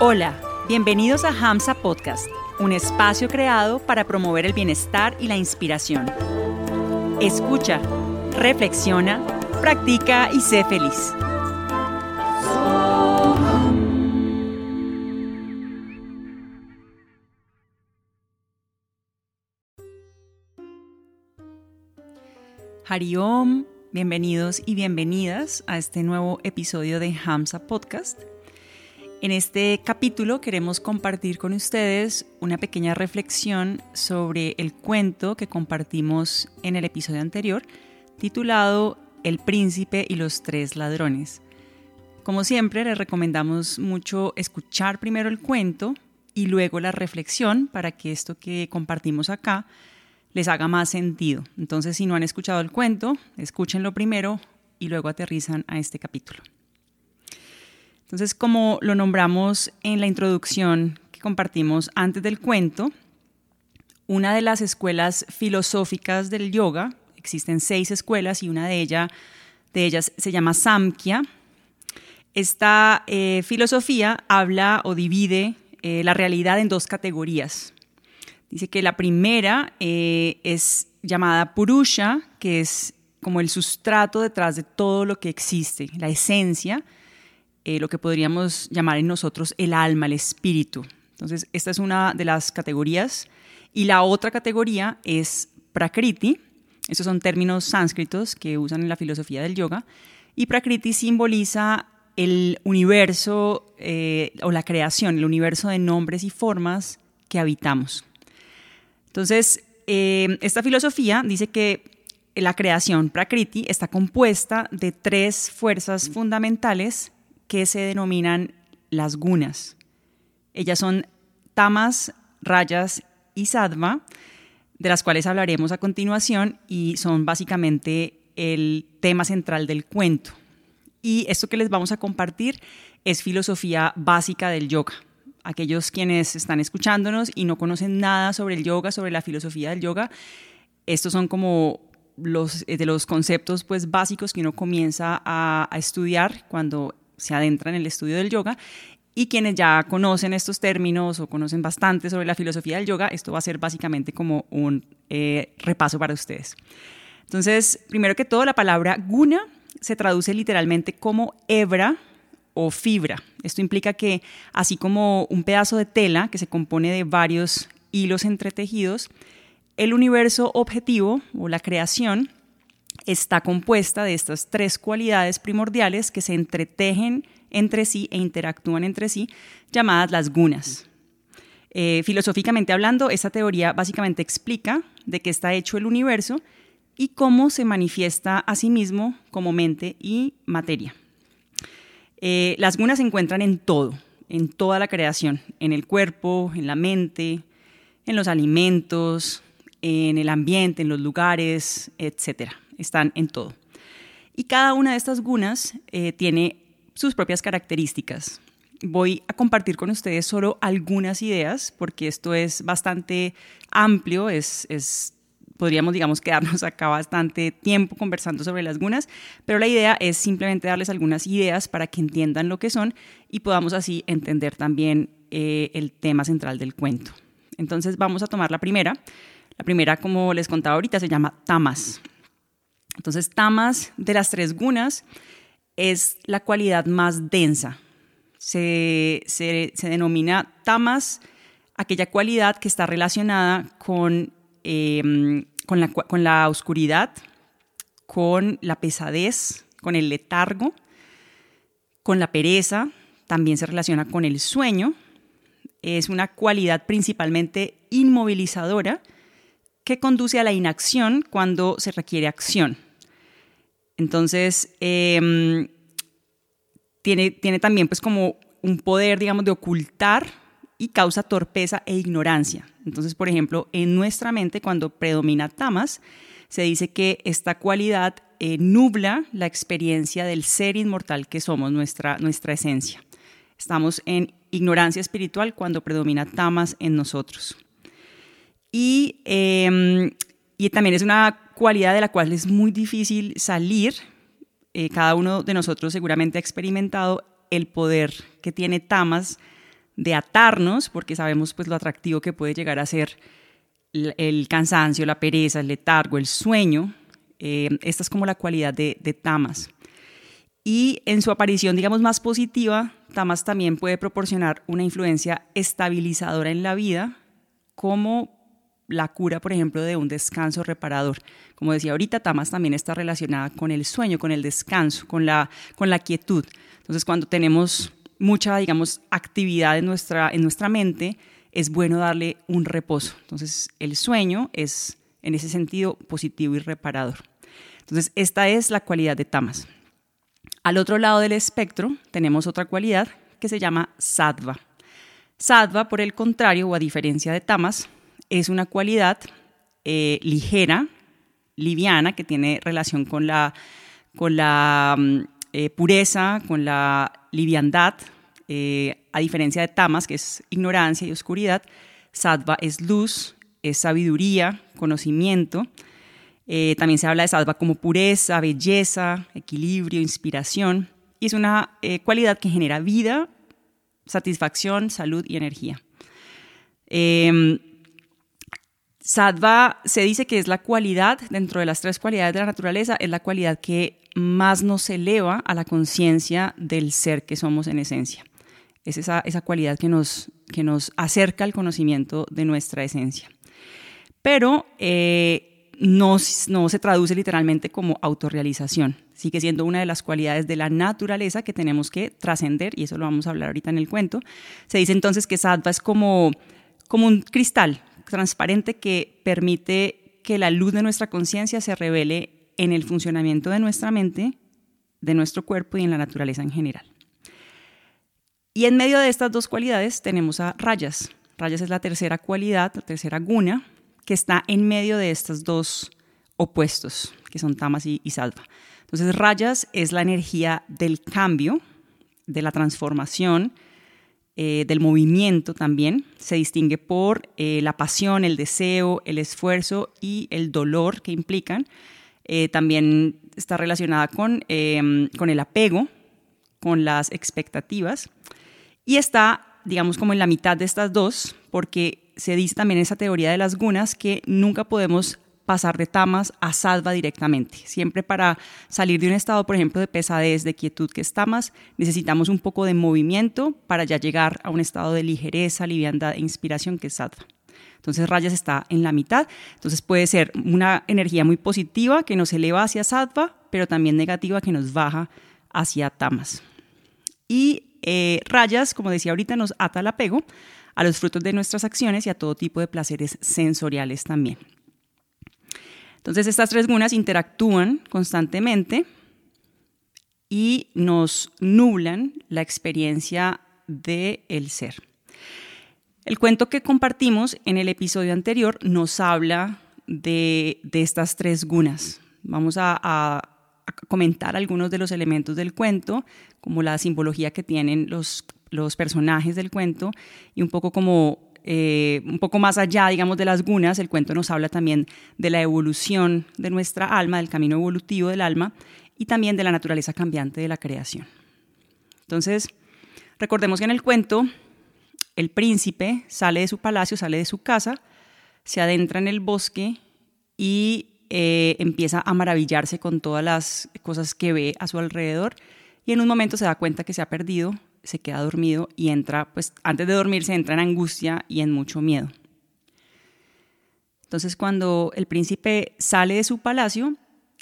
Hola, bienvenidos a Hamsa Podcast, un espacio creado para promover el bienestar y la inspiración. Escucha, reflexiona, practica y sé feliz. Hariom, bienvenidos y bienvenidas a este nuevo episodio de Hamsa Podcast. En este capítulo queremos compartir con ustedes una pequeña reflexión sobre el cuento que compartimos en el episodio anterior, titulado El príncipe y los tres ladrones. Como siempre, les recomendamos mucho escuchar primero el cuento y luego la reflexión para que esto que compartimos acá les haga más sentido. Entonces, si no han escuchado el cuento, escúchenlo primero y luego aterrizan a este capítulo. Entonces, como lo nombramos en la introducción que compartimos antes del cuento, una de las escuelas filosóficas del yoga, existen seis escuelas y una de, ellas, de ellas se llama Samkhya. Esta eh, filosofía habla o divide eh, la realidad en dos categorías. Dice que la primera eh, es llamada Purusha, que es como el sustrato detrás de todo lo que existe, la esencia, eh, lo que podríamos llamar en nosotros el alma, el espíritu. Entonces, esta es una de las categorías. Y la otra categoría es Prakriti. Estos son términos sánscritos que usan en la filosofía del yoga. Y Prakriti simboliza el universo eh, o la creación, el universo de nombres y formas que habitamos. Entonces, eh, esta filosofía dice que la creación Prakriti está compuesta de tres fuerzas fundamentales que se denominan las gunas. Ellas son tamas, rayas y sattva, de las cuales hablaremos a continuación y son básicamente el tema central del cuento. Y esto que les vamos a compartir es filosofía básica del yoga aquellos quienes están escuchándonos y no conocen nada sobre el yoga, sobre la filosofía del yoga, estos son como los, eh, de los conceptos pues, básicos que uno comienza a, estudiar cuando se adentra en el estudio del yoga. Y quienes ya conocen estos términos o conocen bastante sobre la filosofía del yoga, esto va a ser básicamente como un eh, repaso para ustedes. Entonces, primero que todo, la palabra guna se traduce literalmente como hebra o fibra. Esto implica que así como un pedazo de tela que se compone de varios hilos entretejidos, el universo objetivo o la creación está compuesta de estas tres cualidades primordiales que se entretejen entre sí e interactúan entre sí, llamadas las gunas. Eh, filosóficamente hablando, esta teoría básicamente explica de qué está hecho el universo y cómo se manifiesta a sí mismo como mente y materia. Eh, las gunas se encuentran en todo, en toda la creación, en el cuerpo, en la mente, en los alimentos, en el ambiente, en los lugares, etc. Están en todo. Y cada una de estas gunas eh, tiene sus propias características. Voy a compartir con ustedes solo algunas ideas, porque esto es bastante amplio, es, es podríamos, digamos, quedarnos acá bastante tiempo conversando sobre las gunas, pero la idea es simplemente darles algunas ideas para que entiendan lo que son y podamos así entender también eh, el tema central del cuento. Entonces vamos a tomar la primera. La primera, como les contaba ahorita, se llama tamas. Entonces, tamas de las tres gunas es la cualidad más densa. Se, se, denomina tamas aquella cualidad que está relacionada con Em, con, la, con la oscuridad, con la pesadez, con el letargo, con la pereza, también se relaciona con el sueño. Es una cualidad principalmente inmovilizadora que conduce a la inacción cuando se requiere acción. Entonces, em, tiene, tiene también pues como un poder, digamos, de ocultar y causa torpeza e ignorancia. Entonces, por ejemplo, en nuestra mente, cuando predomina tamas, se dice que esta cualidad eh, nubla la experiencia del ser inmortal que somos, nuestra, nuestra esencia. Estamos en ignorancia espiritual cuando predomina tamas en nosotros. Y, em, y también es una cualidad de la cual es muy difícil salir. Eh, cada uno de nosotros seguramente ha experimentado el poder que tiene tamas de atarnos, porque sabemos pues lo atractivo que puede llegar a ser el, cansancio, la pereza, el letargo, el sueño. Eh, esta es como la cualidad de, de tamas. Y en su aparición, digamos, más positiva, tamas también puede proporcionar una influencia estabilizadora en la vida, como la cura, por ejemplo, de un descanso reparador. Como decía ahorita, Tamas también está relacionada con el sueño, con el descanso, con la, con la quietud. Entonces, cuando tenemos mucha, digamos, actividad en nuestra, en nuestra mente, es bueno darle un reposo. Entonces, el sueño es, en ese sentido, positivo y reparador. Entonces, esta es la cualidad de Tamas. Al otro lado del espectro tenemos otra cualidad que se llama Sattva. Sattva, por el contrario, o a diferencia de Tamas, es una cualidad eh, ligera, liviana, que tiene relación con la, con la mm, eh, pureza, con la liviandad, eh, a diferencia de tamas, que es ignorancia y oscuridad, sattva es luz, es sabiduría, conocimiento. también se habla de sattva como pureza, belleza, equilibrio, inspiración. Y es una cualidad que genera vida, satisfacción, salud y energía. Em, Sattva se dice que es la cualidad, dentro de las tres cualidades de la naturaleza, es la cualidad que más nos eleva a la conciencia del ser que somos en esencia. Es esa, esa cualidad que nos, que nos acerca al conocimiento de nuestra esencia. Pero eh, no, no se traduce literalmente como autorrealización. Sigue siendo una de las cualidades de la naturaleza que tenemos que trascender, y eso lo vamos a hablar ahorita en el cuento. Se dice entonces que Sattva es como, como un cristal, transparente que permite que la luz de nuestra conciencia se revele en el funcionamiento de nuestra mente, de nuestro cuerpo y en la naturaleza en general. Y en medio de estas dos cualidades tenemos a rayas. Rayas es la tercera cualidad, la tercera guna, que está en medio de estos dos opuestos, que son tamas y, y Entonces, rayas es la energía del cambio, de la transformación, eh, del movimiento también. Se distingue por eh, la pasión, el deseo, el esfuerzo y el dolor que implican. Eh, también está relacionada con, em, con el apego, con las expectativas. Y está, digamos, como en la mitad de estas dos, porque se dice también en esa teoría de las gunas que nunca podemos pasar de tamas a salva directamente. Siempre para salir de un estado, por ejemplo, de pesadez, de quietud que es tamas, necesitamos un poco de movimiento para ya llegar a un estado de ligereza, liviandad e inspiración que es sattva. Entonces rayas está en la mitad, entonces puede ser una energía muy positiva que nos eleva hacia sattva, pero también negativa que nos baja hacia tamas. Y eh, rayas, como decía ahorita, nos ata al apego a los frutos de nuestras acciones y a todo tipo de placeres sensoriales también. Entonces estas tres gunas interactúan constantemente y nos nublan la experiencia del el ser. El cuento que compartimos en el episodio anterior nos habla de, estas tres gunas. Vamos a, comentar algunos de los elementos del cuento, como la simbología que tienen los, los personajes del cuento y un poco como eh, un poco más allá, digamos, de las gunas, el cuento nos habla también de la evolución de nuestra alma, del camino evolutivo del alma y también de la naturaleza cambiante de la creación. Entonces, recordemos que en el cuento el príncipe sale de su palacio, sale de su casa, se adentra en el bosque y eh, empieza a maravillarse con todas las cosas que ve a su alrededor y en un momento se da cuenta que se ha perdido se queda dormido y entra, pues antes de dormir se entra en angustia y en mucho miedo. Entonces cuando el príncipe sale de su palacio,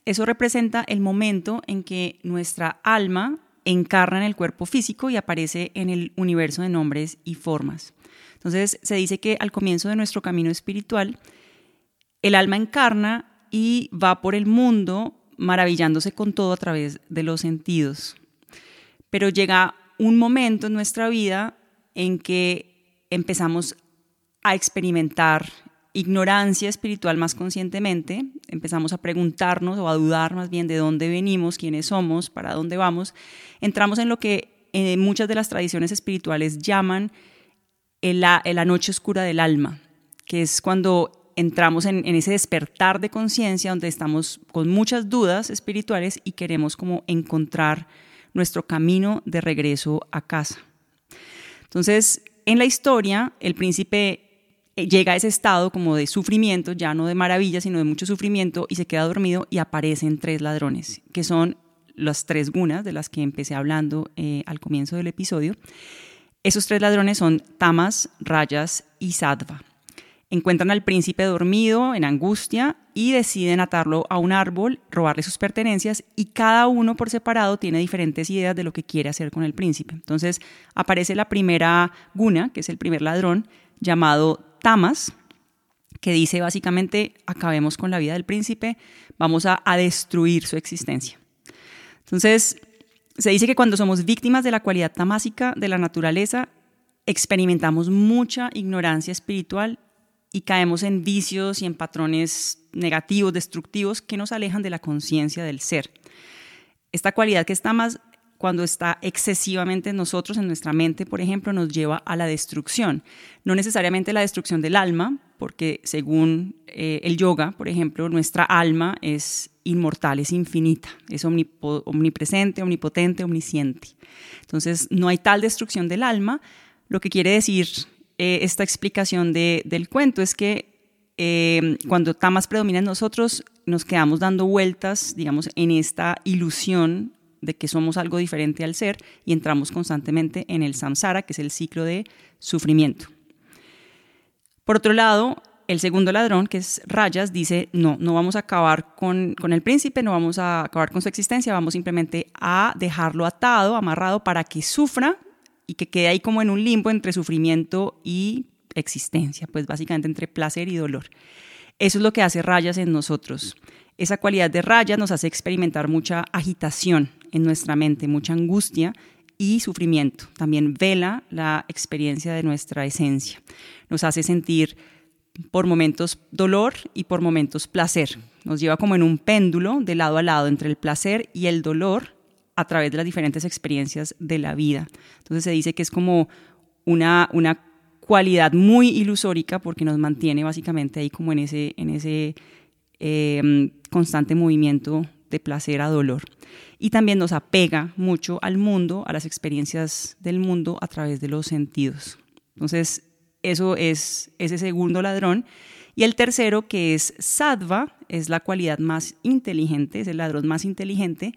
eso representa el momento en que nuestra alma encarna en el cuerpo físico y aparece en el universo de nombres y formas. Entonces se dice que al comienzo de nuestro camino espiritual, el alma encarna y va por el mundo maravillándose con todo a través de los sentidos. Pero llega un momento en nuestra vida en que empezamos a experimentar ignorancia espiritual más conscientemente, empezamos a preguntarnos o a dudar más bien de dónde venimos, quiénes somos, para dónde vamos, entramos en lo que eh, muchas de las tradiciones espirituales llaman la, noche oscura del alma, que es cuando entramos en, en ese despertar de conciencia donde estamos con muchas dudas espirituales y queremos como encontrar nuestro camino de regreso a casa. Entonces, en la historia, el príncipe eh, llega a ese estado como de sufrimiento, ya no de maravilla, sino de mucho sufrimiento, y se queda dormido y aparecen tres ladrones, que son las tres gunas de las que empecé hablando eh, al comienzo del episodio. Esos tres ladrones son Tamas, Rayas y Sadva. Encuentran al príncipe dormido, en angustia, y deciden atarlo a un árbol, robarle sus pertenencias, y cada uno por separado tiene diferentes ideas de lo que quiere hacer con el príncipe. Entonces aparece la primera guna, que es el primer ladrón, llamado Tamas, que dice básicamente, acabemos con la vida del príncipe, vamos a, destruir su existencia. Entonces, se dice que cuando somos víctimas de la cualidad tamásica de la naturaleza, experimentamos mucha ignorancia espiritual y caemos en vicios y en patrones negativos, destructivos, que nos alejan de la conciencia del ser. Esta cualidad que está más cuando está excesivamente en nosotros, en nuestra mente, por ejemplo, nos lleva a la destrucción. No necesariamente la destrucción del alma, porque según eh, el yoga, por ejemplo, nuestra alma es inmortal, es infinita, es omnipresente, omnipotente, omnisciente. Entonces, no hay tal destrucción del alma. Lo que quiere decir eh, esta explicación del cuento es que eh, cuando tamas predomina en nosotros, nos quedamos dando vueltas, digamos, en esta ilusión de que somos algo diferente al ser y entramos constantemente en el samsara, que es el ciclo de sufrimiento. Por otro lado, el segundo ladrón, que es Rayas, dice, no, no vamos a acabar con, con, el príncipe, no vamos a acabar con su existencia, vamos simplemente a dejarlo atado, amarrado, para que sufra y que quede ahí como en un limbo entre sufrimiento y existencia, pues básicamente entre placer y dolor. Eso es lo que hace Rayas en nosotros. Esa cualidad de Rayas nos hace experimentar mucha agitación, en nuestra mente, mucha angustia y sufrimiento. También vela la experiencia de nuestra esencia. Nos hace sentir por momentos dolor y por momentos placer. Nos lleva como en un péndulo de lado a lado entre el placer y el dolor a través de las diferentes experiencias de la vida. Entonces se dice que es como una, una cualidad muy ilusórica porque nos mantiene básicamente ahí como en ese, en ese eh, constante movimiento de placer a dolor. Y también nos apega mucho al mundo, a las experiencias del mundo a través de los sentidos. Entonces, eso es ese segundo ladrón. Y el tercero, que es Sadva, es la cualidad más inteligente, es el ladrón más inteligente.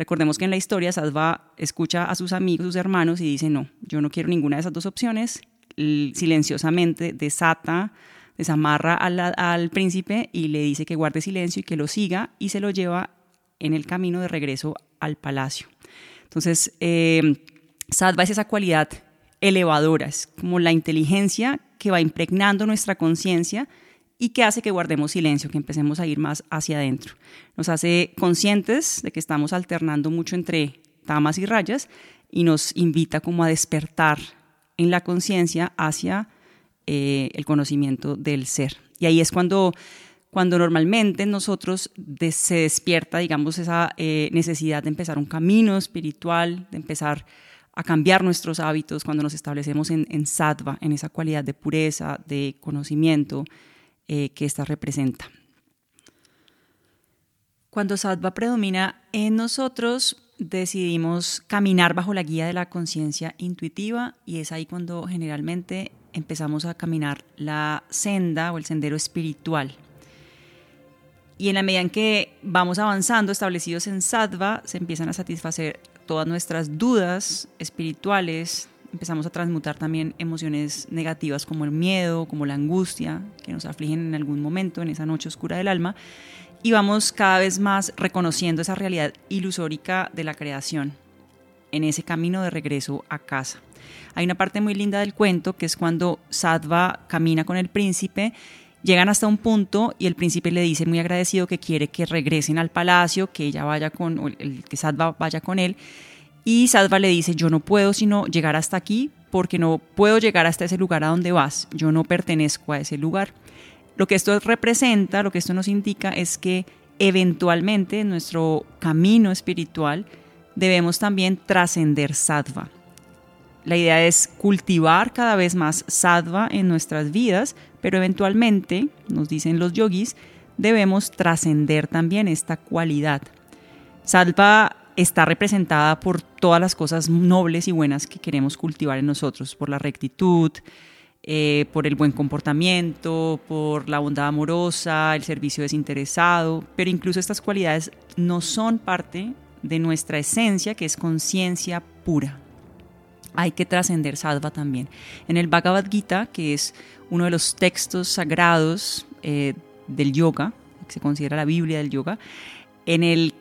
Recordemos que en la historia Sadva escucha a sus amigos, sus hermanos y dice, no, yo no quiero ninguna de esas dos opciones. Silenciosamente desata, desamarra al, príncipe y le dice que guarde silencio y que lo siga y se lo lleva en el camino de regreso al palacio. Entonces, eh, es esa cualidad elevadora, es como la inteligencia que va impregnando nuestra conciencia y que hace que guardemos silencio, que empecemos a ir más hacia adentro. Nos hace conscientes de que estamos alternando mucho entre tamas y rayas y nos invita como a despertar en la conciencia hacia eh, el conocimiento del ser. Y ahí es cuando cuando normalmente nosotros se despierta, digamos, esa eh, necesidad de empezar un camino espiritual, de empezar a cambiar nuestros hábitos, cuando nos establecemos en, en sattva, en esa cualidad de pureza, de conocimiento eh, que ésta representa. Cuando sattva predomina en nosotros, decidimos caminar bajo la guía de la conciencia intuitiva y es ahí cuando generalmente empezamos a caminar la senda o el sendero espiritual y en la medida en que vamos avanzando, establecidos en sattva, se empiezan a satisfacer todas nuestras dudas espirituales, empezamos a transmutar también emociones negativas como el miedo, como la angustia, que nos afligen en algún momento, en esa noche oscura del alma, y vamos cada vez más reconociendo esa realidad ilusórica de la creación en ese camino de regreso a casa. Hay una parte muy linda del cuento que es cuando Sattva camina con el príncipe Llegan hasta un punto y el príncipe le dice muy agradecido que quiere que regresen al palacio, que ella vaya con, el, que Sadva vaya con él. Y Sadva le dice, yo no puedo sino llegar hasta aquí porque no puedo llegar hasta ese lugar a donde vas, yo no pertenezco a ese lugar. Lo que esto representa, lo que esto nos indica es que eventualmente en nuestro camino espiritual debemos también trascender Sadva. La idea es cultivar cada vez más Sadva en nuestras vidas pero eventualmente, nos dicen los yogis, debemos trascender también esta cualidad. Salva está representada por todas las cosas nobles y buenas que queremos cultivar en nosotros, por la rectitud, eh, por el buen comportamiento, por la bondad amorosa, el servicio desinteresado, pero incluso estas cualidades no son parte de nuestra esencia, que es conciencia pura. Hay que trascender sattva también. En el Bhagavad Gita, que es uno de los textos sagrados eh, del yoga, que se considera la Biblia del yoga, en el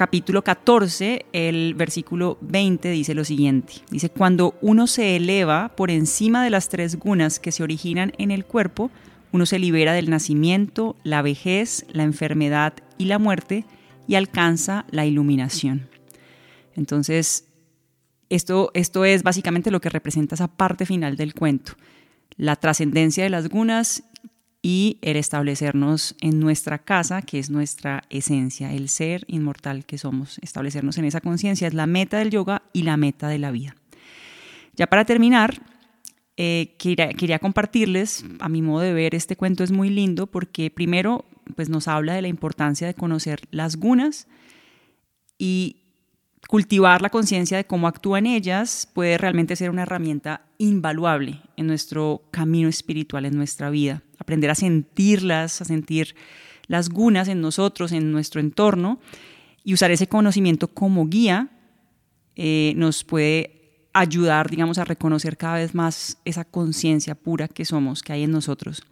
capítulo 14, el versículo 20 dice lo siguiente. Dice, cuando uno se eleva por encima de las tres gunas que se originan en el cuerpo, uno se libera del nacimiento, la vejez, la enfermedad y la muerte y alcanza la iluminación. Entonces, esto, esto es básicamente lo que representa esa parte final del cuento. La trascendencia de las gunas y el establecernos en nuestra casa, que es nuestra esencia, el ser inmortal que somos, establecernos en esa conciencia es la meta del yoga y la meta de la vida. Ya para terminar, eh, quería, compartirles, a mi modo de ver, este cuento es muy lindo porque primero pues nos habla de la importancia de conocer las gunas y cultivar la conciencia de cómo actúan ellas puede realmente ser una herramienta invaluable en nuestro camino espiritual, en nuestra vida. Aprender a sentirlas, a sentir las gunas en nosotros, en nuestro entorno, y usar ese conocimiento como guía eh, nos puede ayudar, digamos, a reconocer cada vez más esa conciencia pura que somos, que hay en nosotros.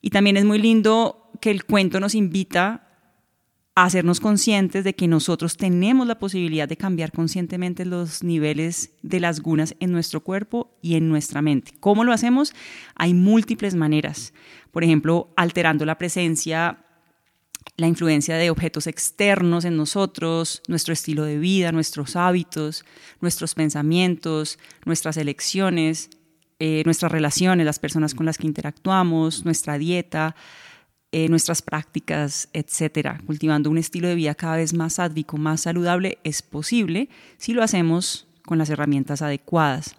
Y también es muy lindo que el cuento nos invita hacernos conscientes de que nosotros tenemos la posibilidad de cambiar conscientemente los niveles de las gunas en nuestro cuerpo y en nuestra mente. ¿Cómo lo hacemos? Hay múltiples maneras. Por ejemplo, alterando la presencia, la influencia de objetos externos en nosotros, nuestro estilo de vida, nuestros hábitos, nuestros pensamientos, nuestras elecciones, eh, nuestras relaciones, las personas con las que interactuamos, nuestra dieta, eh, nuestras prácticas, etcétera. Cultivando un estilo de vida cada vez más sádvico, más saludable, es posible si lo hacemos con las herramientas adecuadas.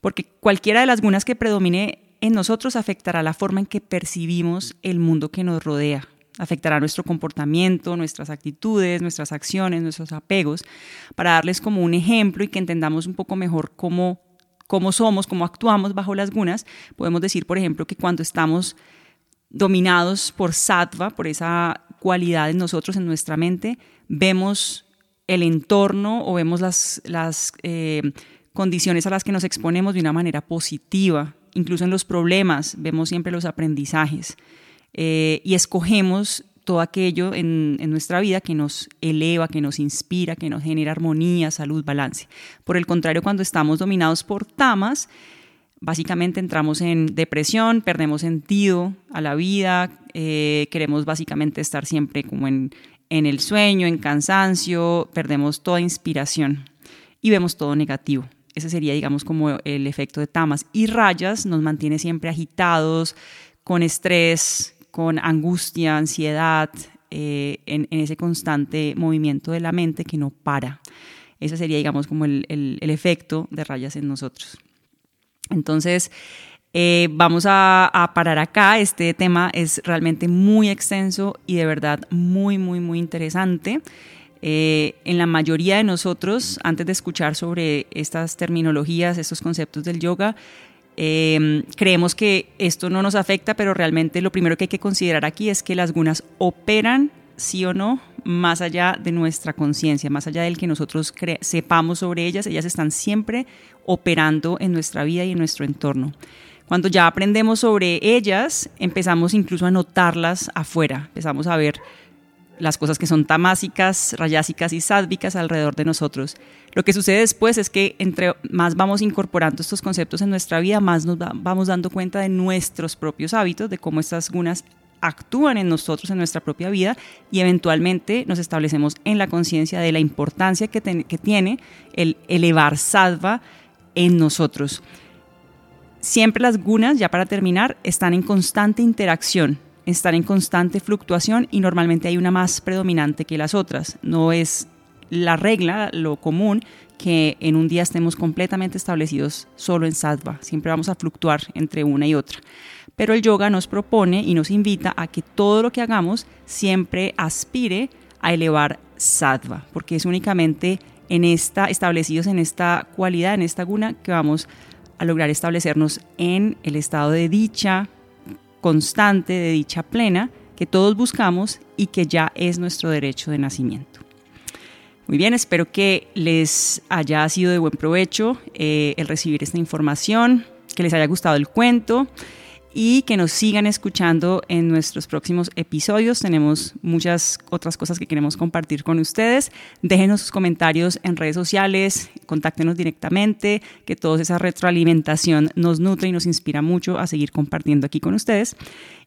Porque cualquiera de las gunas que predomine en nosotros afectará la forma en que percibimos el mundo que nos rodea, afectará nuestro comportamiento, nuestras actitudes, nuestras acciones, nuestros apegos, para darles como un ejemplo y que entendamos un poco mejor cómo, cómo somos, cómo actuamos bajo las gunas. Podemos decir, por ejemplo, que cuando estamos dominados por sattva, por esa cualidad en nosotros, en nuestra mente, vemos el entorno o vemos las, las eh, condiciones a las que nos exponemos de una manera positiva. Incluso en los problemas vemos siempre los aprendizajes eh, y escogemos todo aquello en, en, nuestra vida que nos eleva, que nos inspira, que nos genera armonía, salud, balance. Por el contrario, cuando estamos dominados por tamas, básicamente entramos en depresión, perdemos sentido a la vida, eh, queremos básicamente estar siempre como en, en el sueño, en cansancio, perdemos toda inspiración y vemos todo negativo. Ese sería, digamos, como el efecto de tamas. Y rayas nos mantiene siempre agitados, con estrés, con angustia, ansiedad, eh, en, ese constante movimiento de la mente que no para. Ese sería, digamos, como el, el efecto de rayas en nosotros. Entonces, eh, vamos a, parar acá. Este tema es realmente muy extenso y de verdad muy, muy, muy interesante. Eh, en la mayoría de nosotros, antes de escuchar sobre estas terminologías, estos conceptos del yoga, eh, creemos que esto no nos afecta, pero realmente lo primero que hay que considerar aquí es que las gunas operan, sí o no, más allá de nuestra conciencia, más allá del que nosotros sepamos sobre ellas, ellas están siempre operando en nuestra vida y en nuestro entorno. Cuando ya aprendemos sobre ellas, empezamos incluso a notarlas afuera, empezamos a ver las cosas que son tamásicas, rayásicas y sádvicas alrededor de nosotros. Lo que sucede después es que entre más vamos incorporando estos conceptos en nuestra vida, más nos vamos dando cuenta de nuestros propios hábitos, de cómo estas gunas actúan en nosotros, en nuestra propia vida, y eventualmente nos establecemos en la conciencia de la importancia que, tiene el elevar sattva en nosotros. Siempre las gunas, ya para terminar, están en constante interacción, están en constante fluctuación y normalmente hay una más predominante que las otras. No es la regla, lo común, que en un día estemos completamente establecidos solo en sattva. Siempre vamos a fluctuar entre una y otra. Pero el yoga nos propone y nos invita a que todo lo que hagamos siempre aspire a elevar sattva, porque es únicamente en esta, establecidos en esta cualidad, en esta guna, que vamos a lograr establecernos en el estado de dicha constante, de dicha plena, que todos buscamos y que ya es nuestro derecho de nacimiento. Muy bien, espero que les haya sido de buen provecho eh, el recibir esta información, que les haya gustado el cuento y que nos sigan escuchando en nuestros próximos episodios. Tenemos muchas otras cosas que queremos compartir con ustedes. Déjenos sus comentarios en redes sociales, contáctenos directamente, que toda esa retroalimentación nos nutre y nos inspira mucho a seguir compartiendo aquí con ustedes.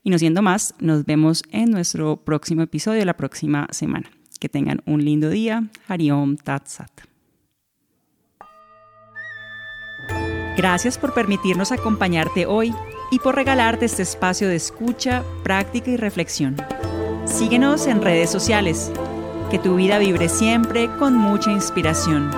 Y no siendo más, nos vemos en nuestro próximo episodio la próxima semana. Que tengan un lindo día. Hariom Tat Sat. Gracias por permitirnos acompañarte hoy y por regalarte este espacio de escucha, práctica y reflexión. Síguenos en redes sociales. Que tu vida vibre siempre con mucha inspiración.